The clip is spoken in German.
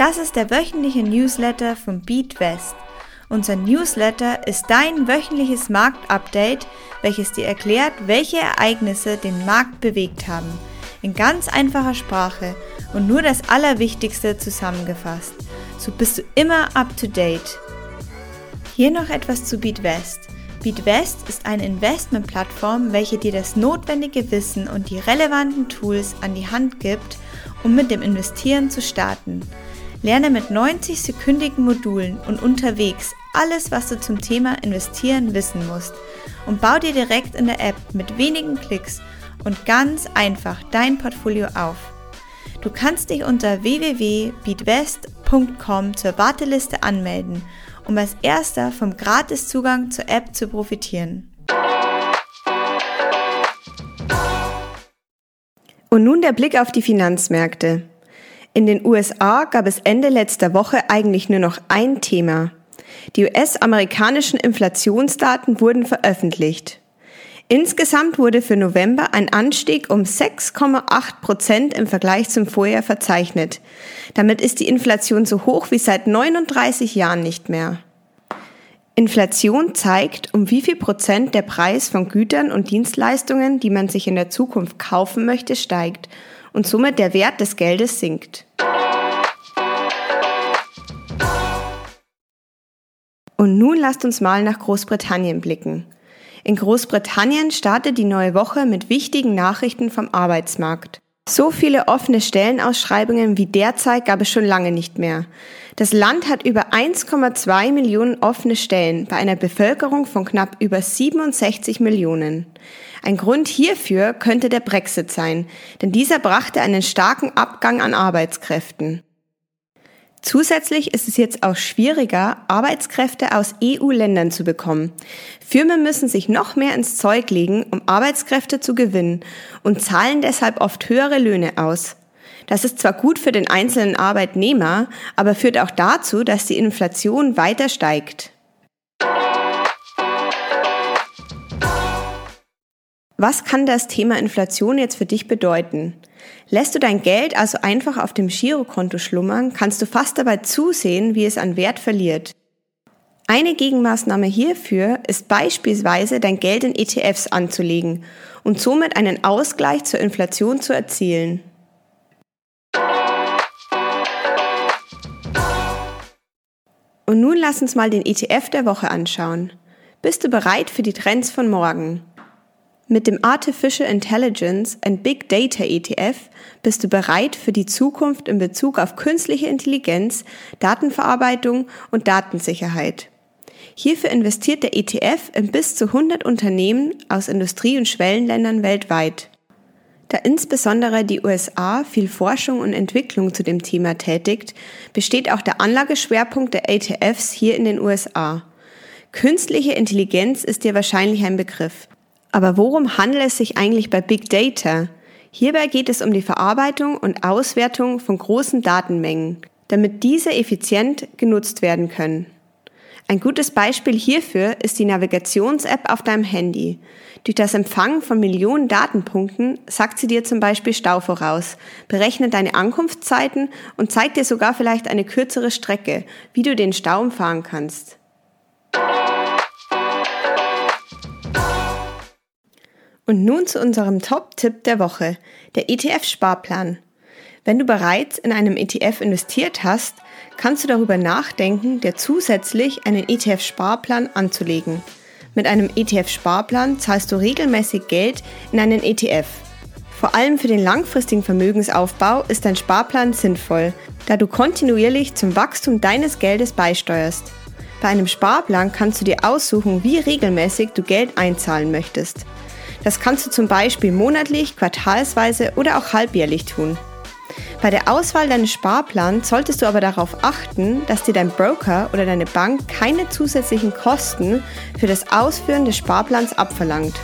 Das ist der wöchentliche Newsletter von BeatWest. Unser Newsletter ist dein wöchentliches Marktupdate, welches dir erklärt, welche Ereignisse den Markt bewegt haben. In ganz einfacher Sprache und nur das Allerwichtigste zusammengefasst. So bist du immer up to date. Hier noch etwas zu BeatWest. BeatWest ist eine Investmentplattform, welche dir das notwendige Wissen und die relevanten Tools an die Hand gibt, um mit dem Investieren zu starten. Lerne mit 90-sekündigen Modulen und unterwegs alles, was du zum Thema Investieren wissen musst und bau dir direkt in der App mit wenigen Klicks und ganz einfach dein Portfolio auf. Du kannst dich unter www.beatwest.com zur Warteliste anmelden, um als erster vom Gratiszugang zur App zu profitieren. Und nun der Blick auf die Finanzmärkte. In den USA gab es Ende letzter Woche eigentlich nur noch ein Thema. Die US-amerikanischen Inflationsdaten wurden veröffentlicht. Insgesamt wurde für November ein Anstieg um 6,8 Prozent im Vergleich zum Vorjahr verzeichnet. Damit ist die Inflation so hoch wie seit 39 Jahren nicht mehr. Inflation zeigt, um wie viel Prozent der Preis von Gütern und Dienstleistungen, die man sich in der Zukunft kaufen möchte, steigt und somit der Wert des Geldes sinkt. Und nun lasst uns mal nach Großbritannien blicken. In Großbritannien startet die neue Woche mit wichtigen Nachrichten vom Arbeitsmarkt. So viele offene Stellenausschreibungen wie derzeit gab es schon lange nicht mehr. Das Land hat über 1,2 Millionen offene Stellen bei einer Bevölkerung von knapp über 67 Millionen. Ein Grund hierfür könnte der Brexit sein, denn dieser brachte einen starken Abgang an Arbeitskräften. Zusätzlich ist es jetzt auch schwieriger, Arbeitskräfte aus EU-Ländern zu bekommen. Firmen müssen sich noch mehr ins Zeug legen, um Arbeitskräfte zu gewinnen und zahlen deshalb oft höhere Löhne aus. Das ist zwar gut für den einzelnen Arbeitnehmer, aber führt auch dazu, dass die Inflation weiter steigt. Was kann das Thema Inflation jetzt für dich bedeuten? Lässt du dein Geld also einfach auf dem Girokonto schlummern, kannst du fast dabei zusehen, wie es an Wert verliert. Eine Gegenmaßnahme hierfür ist beispielsweise dein Geld in ETFs anzulegen und somit einen Ausgleich zur Inflation zu erzielen. Und nun lass uns mal den ETF der Woche anschauen. Bist du bereit für die Trends von morgen? Mit dem Artificial Intelligence and Big Data ETF bist du bereit für die Zukunft in Bezug auf künstliche Intelligenz, Datenverarbeitung und Datensicherheit. Hierfür investiert der ETF in bis zu 100 Unternehmen aus Industrie- und Schwellenländern weltweit. Da insbesondere die USA viel Forschung und Entwicklung zu dem Thema tätigt, besteht auch der Anlageschwerpunkt der ETFs hier in den USA. Künstliche Intelligenz ist dir wahrscheinlich ein Begriff. Aber worum handelt es sich eigentlich bei Big Data? Hierbei geht es um die Verarbeitung und Auswertung von großen Datenmengen, damit diese effizient genutzt werden können. Ein gutes Beispiel hierfür ist die Navigations-App auf deinem Handy. Durch das Empfangen von Millionen Datenpunkten sagt sie dir zum Beispiel Stau voraus, berechnet deine Ankunftszeiten und zeigt dir sogar vielleicht eine kürzere Strecke, wie du den Stau umfahren kannst. Und nun zu unserem Top-Tipp der Woche, der ETF-Sparplan. Wenn du bereits in einem ETF investiert hast, kannst du darüber nachdenken, dir zusätzlich einen ETF-Sparplan anzulegen. Mit einem ETF-Sparplan zahlst du regelmäßig Geld in einen ETF. Vor allem für den langfristigen Vermögensaufbau ist dein Sparplan sinnvoll, da du kontinuierlich zum Wachstum deines Geldes beisteuerst. Bei einem Sparplan kannst du dir aussuchen, wie regelmäßig du Geld einzahlen möchtest. Das kannst du zum Beispiel monatlich, quartalsweise oder auch halbjährlich tun. Bei der Auswahl deines Sparplans solltest du aber darauf achten, dass dir dein Broker oder deine Bank keine zusätzlichen Kosten für das Ausführen des Sparplans abverlangt.